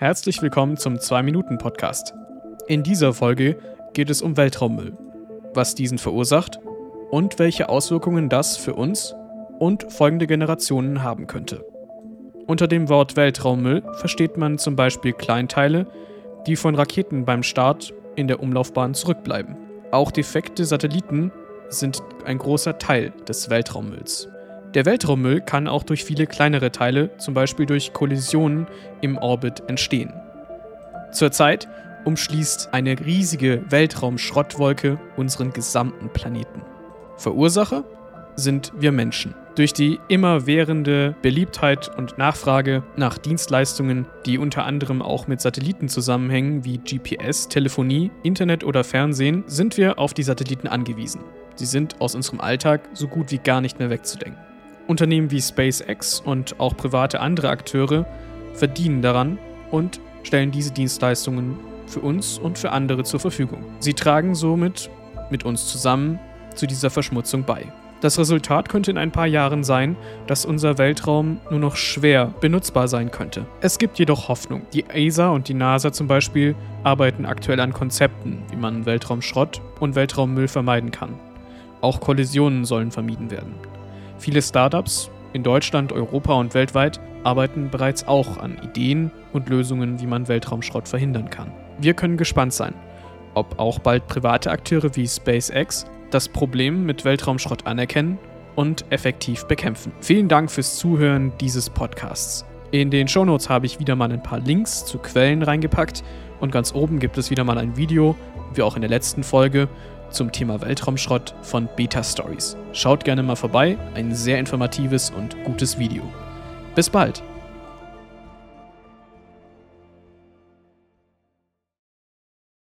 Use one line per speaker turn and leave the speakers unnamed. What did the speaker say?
Herzlich willkommen zum 2-Minuten-Podcast. In dieser Folge geht es um Weltraummüll, was diesen verursacht und welche Auswirkungen das für uns und folgende Generationen haben könnte. Unter dem Wort Weltraummüll versteht man zum Beispiel Kleinteile, die von Raketen beim Start in der Umlaufbahn zurückbleiben. Auch defekte Satelliten sind ein großer Teil des Weltraummülls. Der Weltraummüll kann auch durch viele kleinere Teile, zum Beispiel durch Kollisionen im Orbit, entstehen. Zurzeit umschließt eine riesige Weltraumschrottwolke unseren gesamten Planeten. Verursacher sind wir Menschen. Durch die immerwährende Beliebtheit und Nachfrage nach Dienstleistungen, die unter anderem auch mit Satelliten zusammenhängen, wie GPS, Telefonie, Internet oder Fernsehen, sind wir auf die Satelliten angewiesen. Sie sind aus unserem Alltag so gut wie gar nicht mehr wegzudenken. Unternehmen wie SpaceX und auch private andere Akteure verdienen daran und stellen diese Dienstleistungen für uns und für andere zur Verfügung. Sie tragen somit mit uns zusammen zu dieser Verschmutzung bei. Das Resultat könnte in ein paar Jahren sein, dass unser Weltraum nur noch schwer benutzbar sein könnte. Es gibt jedoch Hoffnung. Die ESA und die NASA zum Beispiel arbeiten aktuell an Konzepten, wie man Weltraumschrott und Weltraummüll vermeiden kann. Auch Kollisionen sollen vermieden werden. Viele Startups in Deutschland, Europa und weltweit arbeiten bereits auch an Ideen und Lösungen, wie man Weltraumschrott verhindern kann. Wir können gespannt sein, ob auch bald private Akteure wie SpaceX das Problem mit Weltraumschrott anerkennen und effektiv bekämpfen. Vielen Dank fürs Zuhören dieses Podcasts. In den Shownotes habe ich wieder mal ein paar Links zu Quellen reingepackt und ganz oben gibt es wieder mal ein Video, wie auch in der letzten Folge, zum Thema Weltraumschrott von Beta Stories. Schaut gerne mal vorbei, ein sehr informatives und gutes Video. Bis bald!